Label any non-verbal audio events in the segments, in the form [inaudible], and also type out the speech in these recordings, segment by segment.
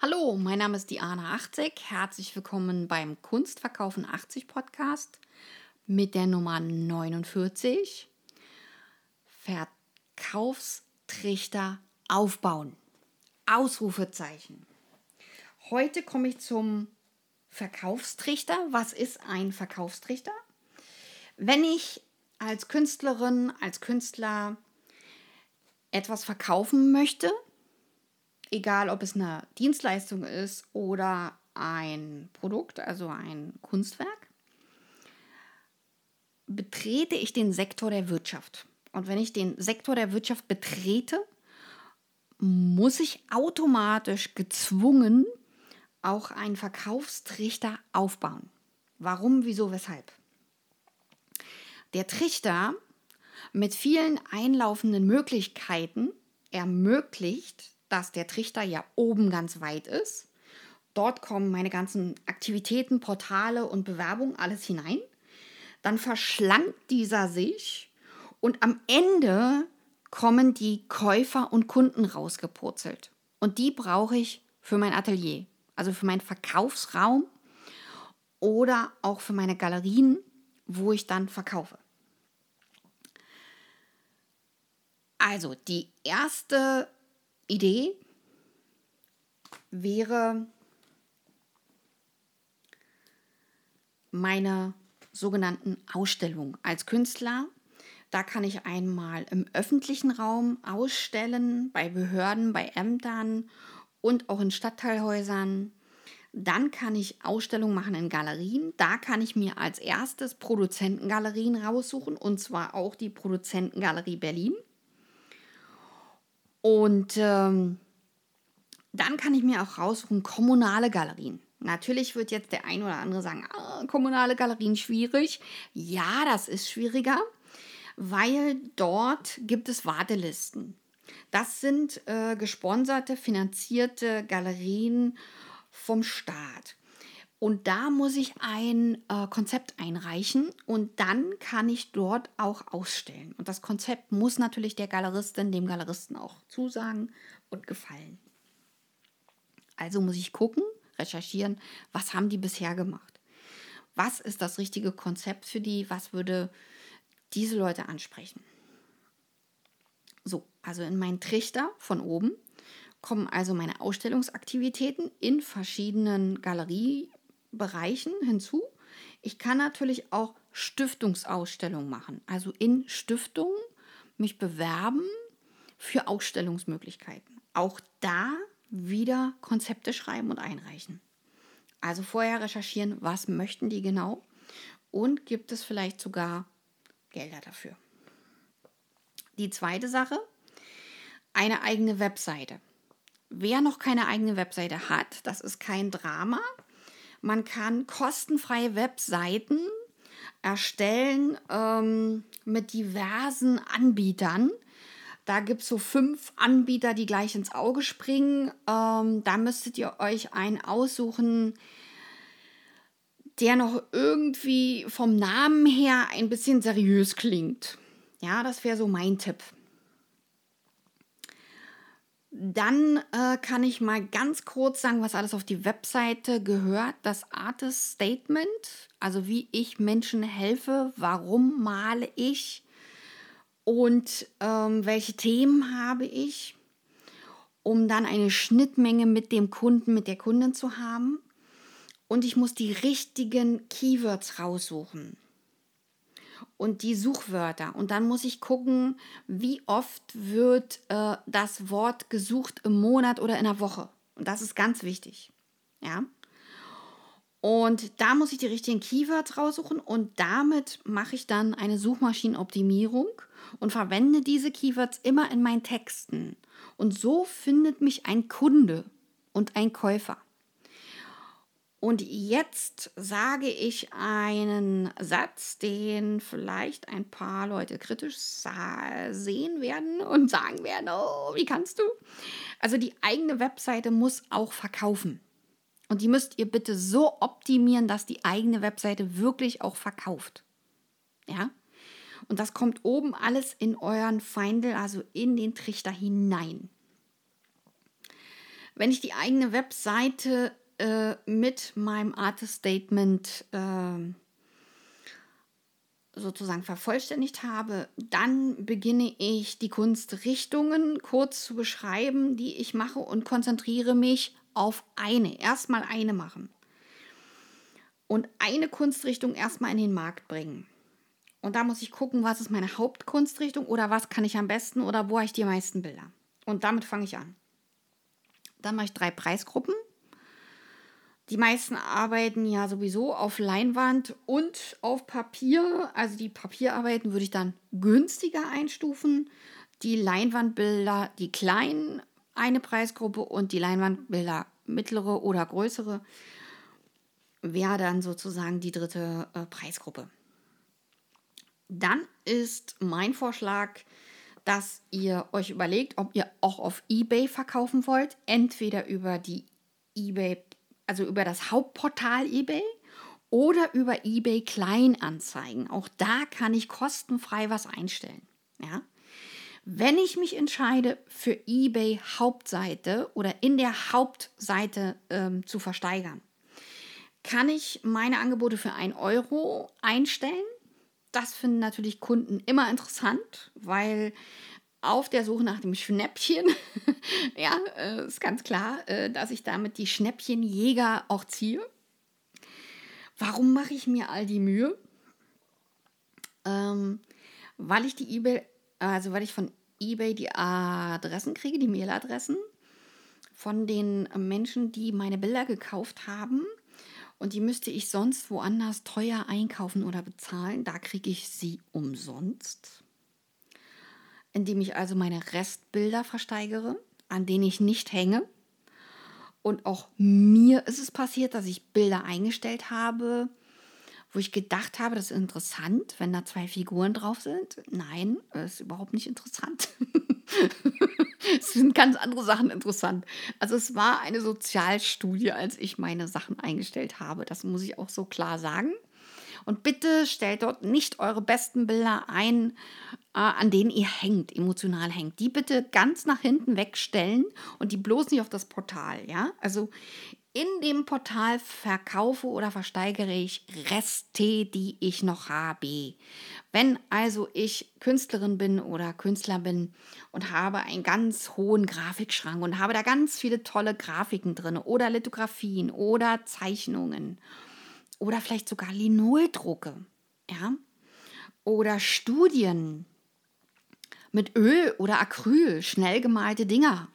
Hallo, mein Name ist Diana 80. Herzlich willkommen beim Kunstverkaufen 80 Podcast mit der Nummer 49. Verkaufstrichter aufbauen. Ausrufezeichen. Heute komme ich zum Verkaufstrichter. Was ist ein Verkaufstrichter? Wenn ich als Künstlerin, als Künstler etwas verkaufen möchte, egal ob es eine Dienstleistung ist oder ein Produkt, also ein Kunstwerk, betrete ich den Sektor der Wirtschaft. Und wenn ich den Sektor der Wirtschaft betrete, muss ich automatisch gezwungen auch einen Verkaufstrichter aufbauen. Warum, wieso, weshalb? Der Trichter mit vielen einlaufenden Möglichkeiten ermöglicht dass der Trichter ja oben ganz weit ist. Dort kommen meine ganzen Aktivitäten, Portale und Bewerbungen alles hinein. Dann verschlankt dieser sich und am Ende kommen die Käufer und Kunden rausgepurzelt. Und die brauche ich für mein Atelier, also für meinen Verkaufsraum oder auch für meine Galerien, wo ich dann verkaufe. Also die erste Idee wäre meine sogenannten Ausstellungen als Künstler. Da kann ich einmal im öffentlichen Raum ausstellen, bei Behörden, bei Ämtern und auch in Stadtteilhäusern. Dann kann ich Ausstellungen machen in Galerien. Da kann ich mir als erstes Produzentengalerien raussuchen und zwar auch die Produzentengalerie Berlin. Und ähm, dann kann ich mir auch raussuchen, kommunale Galerien. Natürlich wird jetzt der ein oder andere sagen, ah, kommunale Galerien schwierig. Ja, das ist schwieriger, weil dort gibt es Wartelisten. Das sind äh, gesponserte, finanzierte Galerien vom Staat. Und da muss ich ein äh, Konzept einreichen und dann kann ich dort auch ausstellen. Und das Konzept muss natürlich der Galeristin, dem Galeristen auch zusagen und gefallen. Also muss ich gucken, recherchieren, was haben die bisher gemacht? Was ist das richtige Konzept für die? Was würde diese Leute ansprechen? So, also in meinen Trichter von oben kommen also meine Ausstellungsaktivitäten in verschiedenen Galerie Bereichen hinzu. Ich kann natürlich auch Stiftungsausstellungen machen, also in Stiftungen mich bewerben für Ausstellungsmöglichkeiten. Auch da wieder Konzepte schreiben und einreichen. Also vorher recherchieren, was möchten die genau und gibt es vielleicht sogar Gelder dafür. Die zweite Sache, eine eigene Webseite. Wer noch keine eigene Webseite hat, das ist kein Drama. Man kann kostenfreie Webseiten erstellen ähm, mit diversen Anbietern. Da gibt es so fünf Anbieter, die gleich ins Auge springen. Ähm, da müsstet ihr euch einen aussuchen, der noch irgendwie vom Namen her ein bisschen seriös klingt. Ja, das wäre so mein Tipp. Dann äh, kann ich mal ganz kurz sagen, was alles auf die Webseite gehört. Das Artist Statement, also wie ich Menschen helfe, warum male ich und ähm, welche Themen habe ich, um dann eine Schnittmenge mit dem Kunden, mit der Kundin zu haben. Und ich muss die richtigen Keywords raussuchen und die Suchwörter. Und dann muss ich gucken, wie oft wird äh, das Wort gesucht im Monat oder in der Woche. Und das ist ganz wichtig. Ja. Und da muss ich die richtigen Keywords raussuchen und damit mache ich dann eine Suchmaschinenoptimierung und verwende diese Keywords immer in meinen Texten. Und so findet mich ein Kunde und ein Käufer. Und jetzt sage ich einen Satz, den vielleicht ein paar Leute kritisch sehen werden und sagen werden, oh, wie kannst du? Also die eigene Webseite muss auch verkaufen. Und die müsst ihr bitte so optimieren, dass die eigene Webseite wirklich auch verkauft. Ja? Und das kommt oben alles in euren Feindel, also in den Trichter hinein. wenn ich die eigene Webseite äh, mit meinem Artist Statement äh, sozusagen vervollständigt habe, dann beginne ich die Kunstrichtungen kurz zu beschreiben, die ich mache und konzentriere mich auf eine. Erstmal eine machen. Und eine Kunstrichtung erstmal in den Markt bringen. Und da muss ich gucken, was ist meine Hauptkunstrichtung oder was kann ich am besten oder wo habe ich die meisten Bilder. Und damit fange ich an. Dann mache ich drei Preisgruppen. Die meisten arbeiten ja sowieso auf Leinwand und auf Papier. Also die Papierarbeiten würde ich dann günstiger einstufen. Die Leinwandbilder, die kleinen, eine Preisgruppe und die Leinwandbilder mittlere oder größere wäre dann sozusagen die dritte äh, Preisgruppe. Dann ist mein Vorschlag, dass ihr euch überlegt, ob ihr auch auf eBay verkaufen wollt, entweder über die eBay, also über das Hauptportal eBay oder über eBay Kleinanzeigen. Auch da kann ich kostenfrei was einstellen. Ja? Wenn ich mich entscheide, für eBay Hauptseite oder in der Hauptseite ähm, zu versteigern, kann ich meine Angebote für 1 Euro einstellen das finden natürlich Kunden immer interessant, weil auf der Suche nach dem Schnäppchen, [laughs] ja, äh, ist ganz klar, äh, dass ich damit die Schnäppchenjäger auch ziehe. Warum mache ich mir all die Mühe? Ähm, weil ich die eBay, also weil ich von eBay die Adressen kriege, die Mailadressen von den Menschen, die meine Bilder gekauft haben und die müsste ich sonst woanders teuer einkaufen oder bezahlen. Da kriege ich sie umsonst, indem ich also meine Restbilder versteigere, an denen ich nicht hänge. Und auch mir ist es passiert, dass ich Bilder eingestellt habe, wo ich gedacht habe, das ist interessant, wenn da zwei Figuren drauf sind. Nein, ist überhaupt nicht interessant. [laughs] es sind ganz andere Sachen interessant. Also es war eine Sozialstudie, als ich meine Sachen eingestellt habe. Das muss ich auch so klar sagen. Und bitte stellt dort nicht eure besten Bilder ein, äh, an denen ihr hängt, emotional hängt. Die bitte ganz nach hinten wegstellen und die bloß nicht auf das Portal, ja? Also in dem Portal verkaufe oder versteigere ich Reste, die ich noch habe. Wenn also ich Künstlerin bin oder Künstler bin und habe einen ganz hohen Grafikschrank und habe da ganz viele tolle Grafiken drin oder Lithografien oder Zeichnungen oder vielleicht sogar Linoldrucke, ja, oder Studien mit Öl oder Acryl, schnell gemalte Dinger,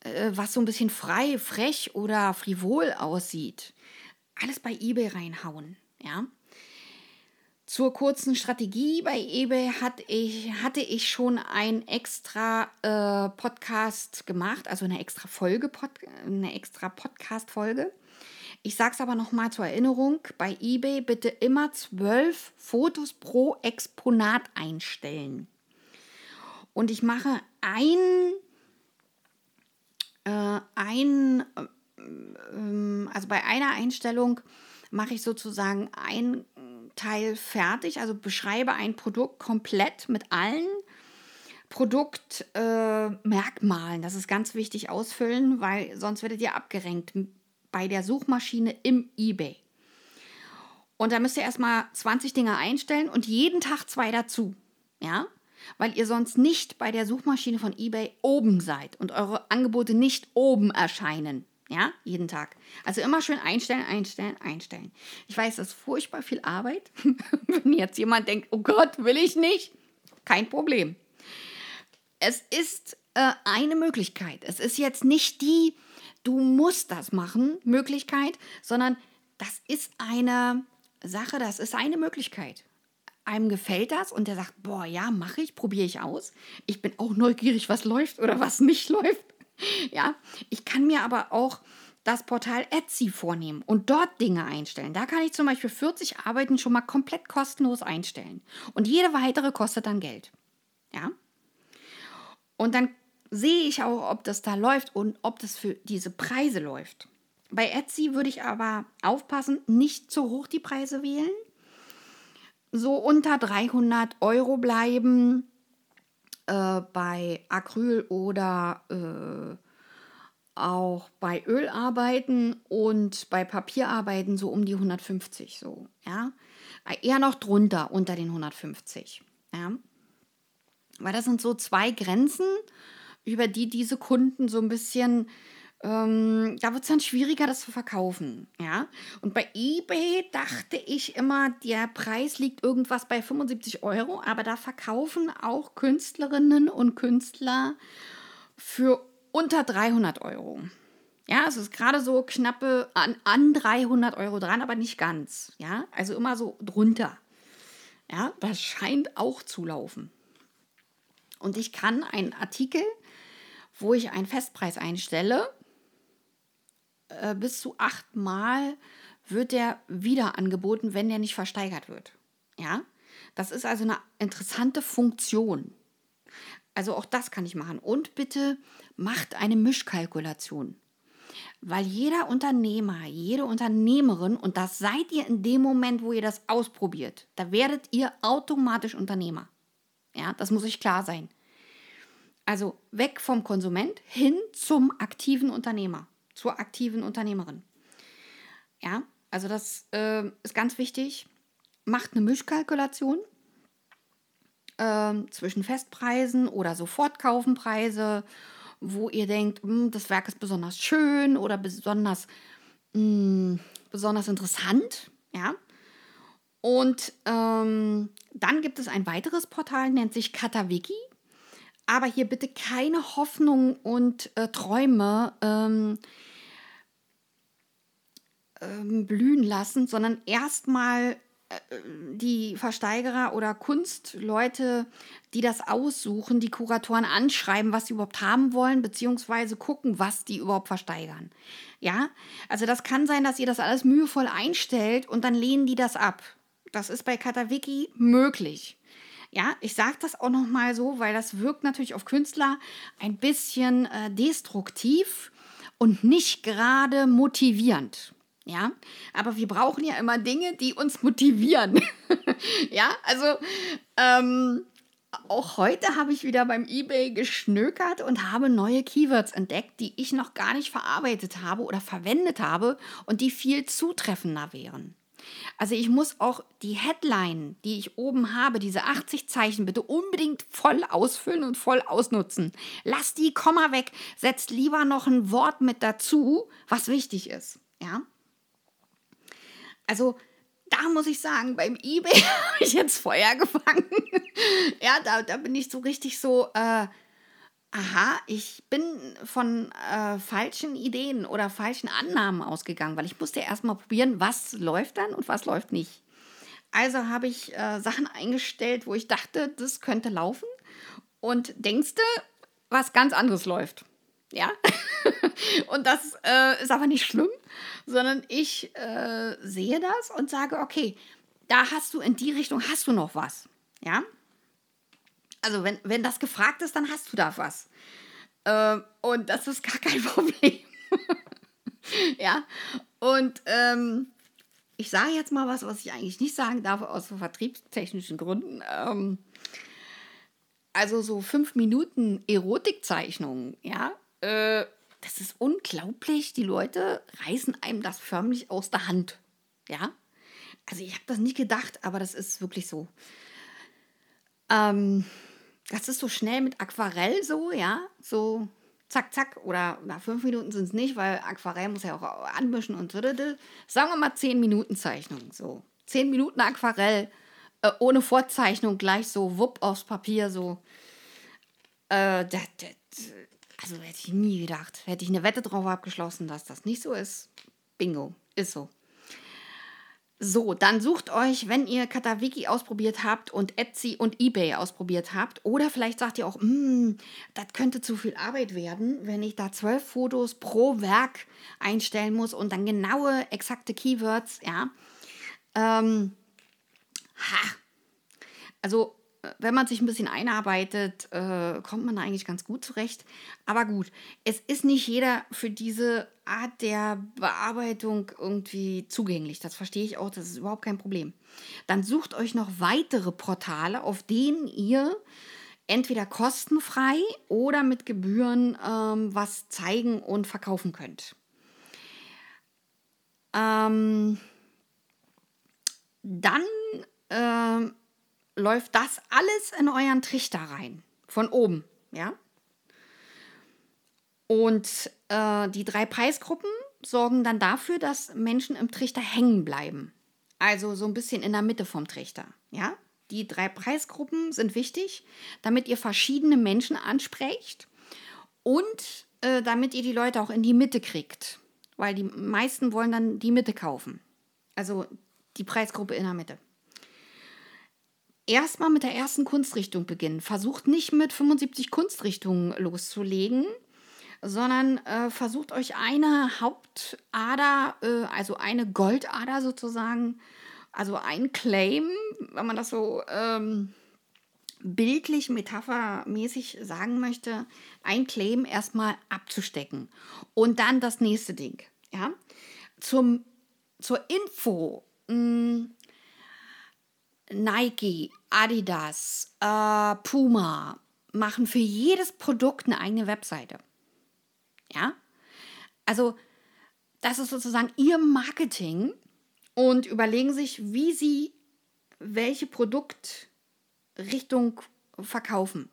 äh, was so ein bisschen frei, frech oder frivol aussieht. Alles bei eBay reinhauen, ja. Zur kurzen Strategie bei eBay hat ich, hatte ich schon ein extra äh, Podcast gemacht, also eine extra Folge, eine extra Podcast-Folge. Ich sage es aber nochmal zur Erinnerung, bei eBay bitte immer zwölf Fotos pro Exponat einstellen. Und ich mache ein, äh, ein äh, also bei einer Einstellung mache ich sozusagen ein Teil fertig, also beschreibe ein Produkt komplett mit allen Produktmerkmalen. Äh, das ist ganz wichtig ausfüllen, weil sonst werdet ihr abgerenkt bei der Suchmaschine im eBay. Und da müsst ihr erstmal 20 Dinge einstellen und jeden Tag zwei dazu. Ja? Weil ihr sonst nicht bei der Suchmaschine von eBay oben seid und eure Angebote nicht oben erscheinen. Ja, jeden Tag. Also immer schön einstellen, einstellen, einstellen. Ich weiß, das ist furchtbar viel Arbeit. [laughs] Wenn jetzt jemand denkt, oh Gott, will ich nicht, kein Problem. Es ist äh, eine Möglichkeit. Es ist jetzt nicht die, du musst das machen, Möglichkeit, sondern das ist eine Sache, das ist eine Möglichkeit. Einem gefällt das und der sagt, boah, ja, mache ich, probiere ich aus. Ich bin auch neugierig, was läuft oder was nicht [laughs] läuft. Ja, ich kann mir aber auch das Portal Etsy vornehmen und dort Dinge einstellen. Da kann ich zum Beispiel 40 Arbeiten schon mal komplett kostenlos einstellen. Und jede weitere kostet dann Geld. Ja. Und dann sehe ich auch, ob das da läuft und ob das für diese Preise läuft. Bei Etsy würde ich aber aufpassen, nicht zu hoch die Preise wählen. So unter 300 Euro bleiben äh, bei Acryl oder äh, auch bei Ölarbeiten und bei Papierarbeiten so um die 150 so, ja. Eher noch drunter, unter den 150, ja. Weil das sind so zwei Grenzen, über die diese Kunden so ein bisschen ähm, da wird es dann schwieriger, das zu verkaufen. Ja? Und bei eBay dachte ich immer, der Preis liegt irgendwas bei 75 Euro, aber da verkaufen auch Künstlerinnen und Künstler für unter 300 Euro. Ja, es ist gerade so knappe an, an 300 Euro dran, aber nicht ganz. Ja, also immer so drunter. Ja, das scheint auch zu laufen. Und ich kann einen Artikel, wo ich einen Festpreis einstelle, äh, bis zu achtmal wird der wieder angeboten, wenn der nicht versteigert wird. Ja, das ist also eine interessante Funktion. Also auch das kann ich machen. Und bitte macht eine Mischkalkulation. Weil jeder Unternehmer, jede Unternehmerin, und das seid ihr in dem Moment, wo ihr das ausprobiert, da werdet ihr automatisch Unternehmer. Ja, das muss euch klar sein. Also weg vom Konsument hin zum aktiven Unternehmer zur aktiven Unternehmerin. Ja, also das äh, ist ganz wichtig. Macht eine Mischkalkulation äh, zwischen Festpreisen oder Sofortkaufenpreise, wo ihr denkt, hm, das Werk ist besonders schön oder besonders, mh, hm, besonders interessant. Ja. Und ähm, dann gibt es ein weiteres Portal, nennt sich Katawiki. Aber hier bitte keine Hoffnung und äh, Träume ähm, ähm, blühen lassen, sondern erstmal äh, die Versteigerer oder Kunstleute, die das aussuchen, die Kuratoren anschreiben, was sie überhaupt haben wollen, beziehungsweise gucken, was die überhaupt versteigern. Ja, also das kann sein, dass ihr das alles mühevoll einstellt und dann lehnen die das ab. Das ist bei Katawiki möglich. Ja, ich sage das auch nochmal so, weil das wirkt natürlich auf Künstler ein bisschen äh, destruktiv und nicht gerade motivierend. Ja, aber wir brauchen ja immer Dinge, die uns motivieren. [laughs] ja, also ähm, auch heute habe ich wieder beim eBay geschnökert und habe neue Keywords entdeckt, die ich noch gar nicht verarbeitet habe oder verwendet habe und die viel zutreffender wären. Also ich muss auch die Headline, die ich oben habe, diese 80 Zeichen, bitte unbedingt voll ausfüllen und voll ausnutzen. Lass die Komma weg, setzt lieber noch ein Wort mit dazu, was wichtig ist. Ja? Also da muss ich sagen, beim eBay [laughs] habe ich jetzt Feuer gefangen. ja, da, da bin ich so richtig so, äh, aha, ich bin von äh, falschen Ideen oder falschen Annahmen ausgegangen, weil ich musste erstmal probieren, was läuft dann und was läuft nicht. Also habe ich äh, Sachen eingestellt, wo ich dachte, das könnte laufen. Und denkste, was ganz anderes läuft. Ja. [laughs] und das äh, ist aber nicht schlimm, sondern ich äh, sehe das und sage, okay, da hast du in die Richtung, hast du noch was. Ja. Also wenn, wenn das gefragt ist, dann hast du da was. Äh, und das ist gar kein [laughs] Problem. ja. Und ähm, ich sage jetzt mal was, was ich eigentlich nicht sagen darf, aus vertriebstechnischen Gründen. Ähm, also so fünf Minuten Erotikzeichnungen, ja, äh, das ist unglaublich. Die Leute reißen einem das förmlich aus der Hand. Ja? Also ich habe das nicht gedacht, aber das ist wirklich so. Ähm, das ist so schnell mit Aquarell so, ja, so zack, zack, oder nach fünf Minuten sind es nicht, weil Aquarell muss ja auch anmischen und so. Sagen wir mal zehn Minuten Zeichnung, so. Zehn Minuten Aquarell, äh, ohne Vorzeichnung, gleich so wupp aufs Papier, so. Äh, das, das, also hätte ich nie gedacht. Hätte ich eine Wette drauf abgeschlossen, dass das nicht so ist. Bingo, ist so. So, dann sucht euch, wenn ihr Katawiki ausprobiert habt und Etsy und eBay ausprobiert habt, oder vielleicht sagt ihr auch, hm, das könnte zu viel Arbeit werden, wenn ich da zwölf Fotos pro Werk einstellen muss und dann genaue, exakte Keywords, ja. Ähm, ha. Also wenn man sich ein bisschen einarbeitet, äh, kommt man eigentlich ganz gut zurecht. Aber gut, es ist nicht jeder für diese Art der Bearbeitung irgendwie zugänglich. Das verstehe ich auch, das ist überhaupt kein Problem. Dann sucht euch noch weitere Portale, auf denen ihr entweder kostenfrei oder mit Gebühren ähm, was zeigen und verkaufen könnt. Ähm, dann äh, läuft das alles in euren Trichter rein, von oben, ja. Und äh, die drei Preisgruppen sorgen dann dafür, dass Menschen im Trichter hängen bleiben. Also so ein bisschen in der Mitte vom Trichter, ja. Die drei Preisgruppen sind wichtig, damit ihr verschiedene Menschen ansprecht und äh, damit ihr die Leute auch in die Mitte kriegt. Weil die meisten wollen dann die Mitte kaufen. Also die Preisgruppe in der Mitte. Erstmal mit der ersten Kunstrichtung beginnen. Versucht nicht mit 75 Kunstrichtungen loszulegen, sondern äh, versucht euch eine Hauptader, äh, also eine Goldader sozusagen, also ein Claim, wenn man das so ähm, bildlich, metaphermäßig sagen möchte, ein Claim erstmal abzustecken und dann das nächste Ding. Ja? Zum, zur Info. Hm, Nike, Adidas, äh, Puma machen für jedes Produkt eine eigene Webseite. Ja? Also, das ist sozusagen ihr Marketing und überlegen sich, wie sie welche Produktrichtung verkaufen.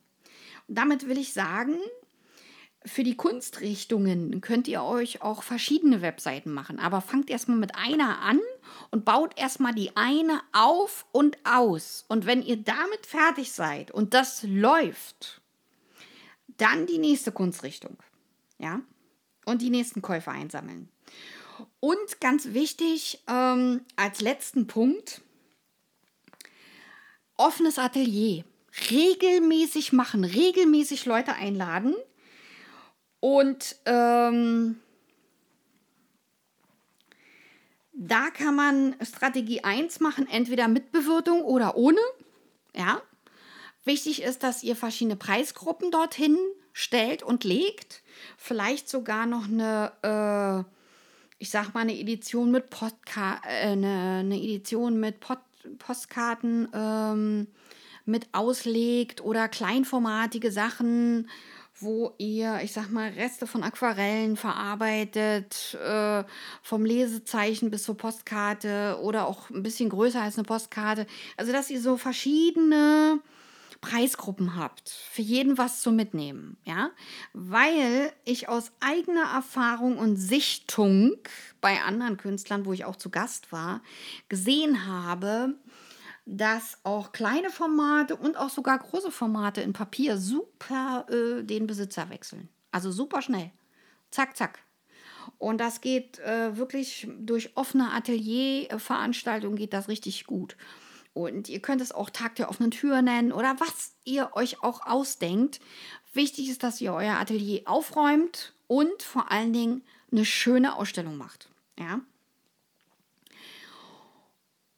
Und damit will ich sagen, für die Kunstrichtungen könnt ihr euch auch verschiedene Webseiten machen, aber fangt erstmal mit einer an und baut erstmal die eine auf und aus. Und wenn ihr damit fertig seid und das läuft, dann die nächste Kunstrichtung. Ja? Und die nächsten Käufer einsammeln. Und ganz wichtig, ähm, als letzten Punkt, offenes Atelier. Regelmäßig machen, regelmäßig Leute einladen und ähm, da kann man Strategie 1 machen, entweder mit Bewirtung oder ohne. Ja. Wichtig ist, dass ihr verschiedene Preisgruppen dorthin stellt und legt. Vielleicht sogar noch eine, äh, ich sag mal, eine Edition mit Postka äh, eine, eine, Edition mit Pod Postkarten ähm, mit auslegt oder kleinformatige Sachen wo ihr, ich sag mal, Reste von Aquarellen verarbeitet, äh, vom Lesezeichen bis zur Postkarte oder auch ein bisschen größer als eine Postkarte. Also, dass ihr so verschiedene Preisgruppen habt, für jeden was zu mitnehmen, ja, weil ich aus eigener Erfahrung und Sichtung bei anderen Künstlern, wo ich auch zu Gast war, gesehen habe, dass auch kleine Formate und auch sogar große Formate in Papier super äh, den Besitzer wechseln. Also super schnell. Zack, zack. Und das geht äh, wirklich durch offene Atelierveranstaltungen geht das richtig gut. Und ihr könnt es auch Tag der offenen Tür nennen oder was ihr euch auch ausdenkt. Wichtig ist, dass ihr euer Atelier aufräumt und vor allen Dingen eine schöne Ausstellung macht. Ja.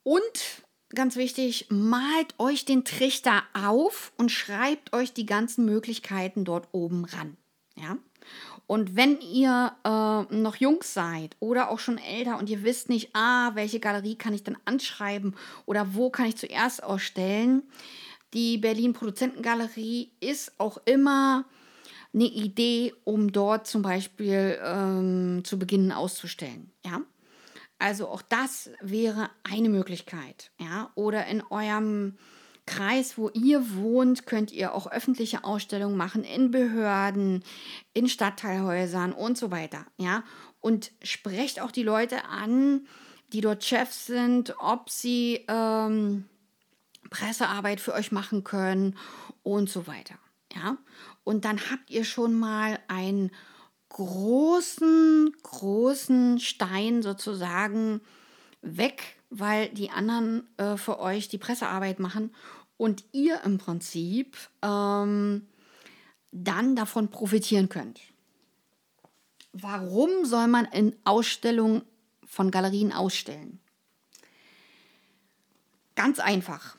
Und ganz wichtig, malt euch den Trichter auf und schreibt euch die ganzen Möglichkeiten dort oben ran. Ja? Und wenn ihr äh, noch jung seid oder auch schon älter und ihr wisst nicht, ah, welche Galerie kann ich denn anschreiben oder wo kann ich zuerst ausstellen, die Berlin Produzentengalerie ist auch immer eine Idee, um dort zum Beispiel ähm, zu beginnen auszustellen. Ja? Also auch das wäre eine Möglichkeit. Ja? Oder in eurem Kreis, wo ihr wohnt, könnt ihr auch öffentliche Ausstellungen machen in Behörden, in Stadtteilhäusern und so weiter. Ja? Und sprecht auch die Leute an, die dort Chefs sind, ob sie ähm, Pressearbeit für euch machen können und so weiter. Ja? Und dann habt ihr schon mal ein großen, großen Stein sozusagen weg, weil die anderen äh, für euch die Pressearbeit machen und ihr im Prinzip ähm, dann davon profitieren könnt. Warum soll man in Ausstellungen von Galerien ausstellen? Ganz einfach.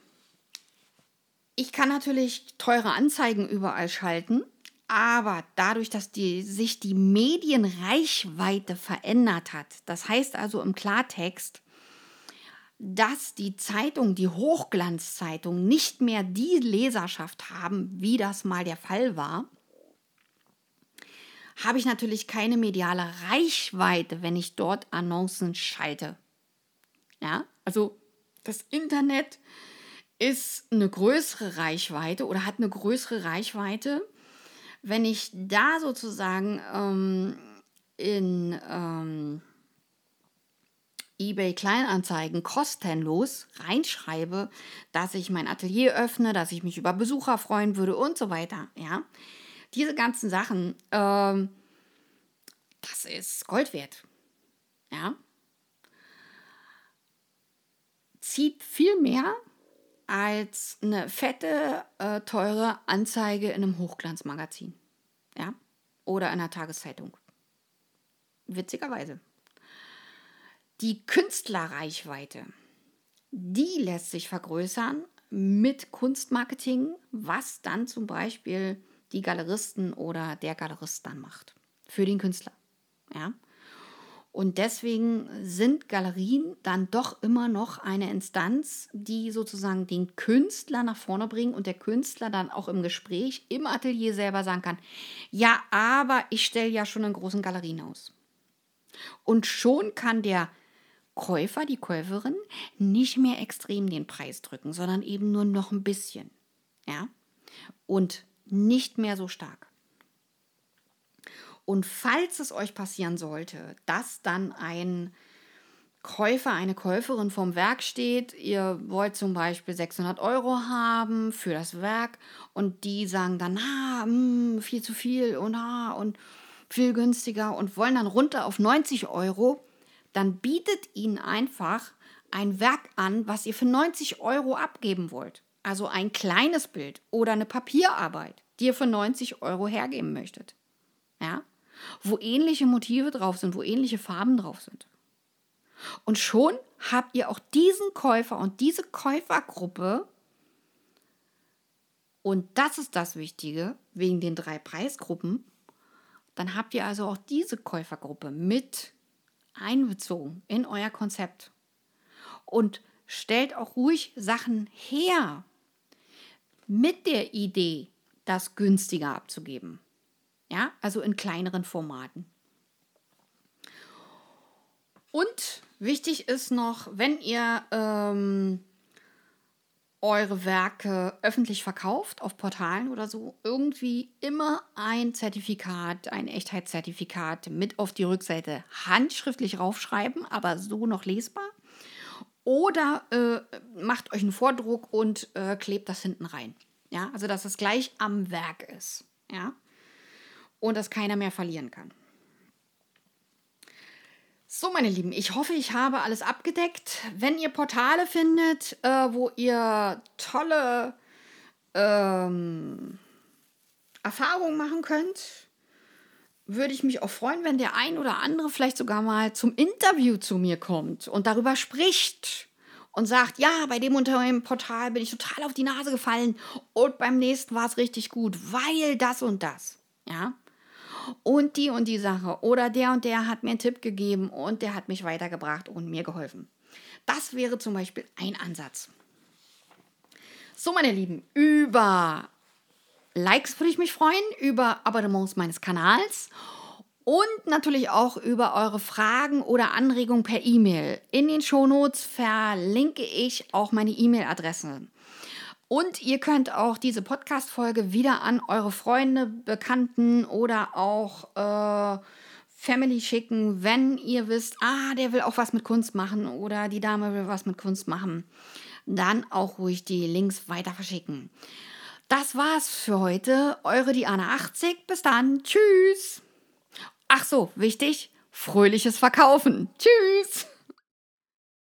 Ich kann natürlich teure Anzeigen überall schalten aber dadurch, dass die, sich die Medienreichweite verändert hat, das heißt also im Klartext, dass die Zeitung, die Hochglanzzeitung nicht mehr die Leserschaft haben, wie das mal der Fall war, habe ich natürlich keine mediale Reichweite, wenn ich dort Annoncen schalte. Ja, also das Internet ist eine größere Reichweite oder hat eine größere Reichweite, wenn ich da sozusagen ähm, in ähm, eBay Kleinanzeigen kostenlos reinschreibe, dass ich mein Atelier öffne, dass ich mich über Besucher freuen würde und so weiter. Ja, diese ganzen Sachen, ähm, das ist Gold wert. Ja, zieht viel mehr als eine fette, äh, teure Anzeige in einem Hochglanzmagazin. Ja? Oder in einer Tageszeitung. Witzigerweise. Die Künstlerreichweite, die lässt sich vergrößern mit Kunstmarketing, was dann zum Beispiel die Galeristen oder der Galerist dann macht. Für den Künstler. Ja? Und deswegen sind Galerien dann doch immer noch eine Instanz, die sozusagen den Künstler nach vorne bringen und der Künstler dann auch im Gespräch im Atelier selber sagen kann, ja, aber ich stelle ja schon in großen Galerien aus. Und schon kann der Käufer, die Käuferin nicht mehr extrem den Preis drücken, sondern eben nur noch ein bisschen. Ja? Und nicht mehr so stark. Und falls es euch passieren sollte, dass dann ein Käufer, eine Käuferin vom Werk steht, ihr wollt zum Beispiel 600 Euro haben für das Werk und die sagen dann, ah, mh, hm, viel zu viel und, ah, und viel günstiger und wollen dann runter auf 90 Euro, dann bietet ihnen einfach ein Werk an, was ihr für 90 Euro abgeben wollt. Also ein kleines Bild oder eine Papierarbeit, die ihr für 90 Euro hergeben möchtet. Ja? wo ähnliche Motive drauf sind, wo ähnliche Farben drauf sind. Und schon habt ihr auch diesen Käufer und diese Käufergruppe, und das ist das Wichtige, wegen den drei Preisgruppen, dann habt ihr also auch diese Käufergruppe mit einbezogen in euer Konzept. Und stellt auch ruhig Sachen her mit der Idee, das günstiger abzugeben. Ja, also in kleineren Formaten. Und wichtig ist noch, wenn ihr ähm, eure Werke öffentlich verkauft, auf Portalen oder so, irgendwie immer ein Zertifikat, ein Echtheitszertifikat mit auf die Rückseite handschriftlich raufschreiben, aber so noch lesbar. Oder äh, macht euch einen Vordruck und äh, klebt das hinten rein. Ja, also dass es gleich am Werk ist. Ja und dass keiner mehr verlieren kann. So, meine Lieben, ich hoffe, ich habe alles abgedeckt. Wenn ihr Portale findet, äh, wo ihr tolle ähm, Erfahrungen machen könnt, würde ich mich auch freuen, wenn der ein oder andere vielleicht sogar mal zum Interview zu mir kommt und darüber spricht und sagt, ja, bei dem Unternehmen-Portal bin ich total auf die Nase gefallen und beim nächsten war es richtig gut, weil das und das. Ja, und die und die Sache oder der und der hat mir einen Tipp gegeben und der hat mich weitergebracht und mir geholfen. Das wäre zum Beispiel ein Ansatz. So, meine Lieben, über Likes würde ich mich freuen, über Abonnements meines Kanals und natürlich auch über eure Fragen oder Anregungen per E-Mail. In den Shownotes verlinke ich auch meine E-Mail-Adresse. Und ihr könnt auch diese Podcast-Folge wieder an eure Freunde, Bekannten oder auch äh, Family schicken, wenn ihr wisst, ah, der will auch was mit Kunst machen oder die Dame will was mit Kunst machen. Dann auch ruhig die Links weiter verschicken. Das war's für heute. Eure Diana 80. Bis dann. Tschüss. Ach so, wichtig. Fröhliches Verkaufen. Tschüss.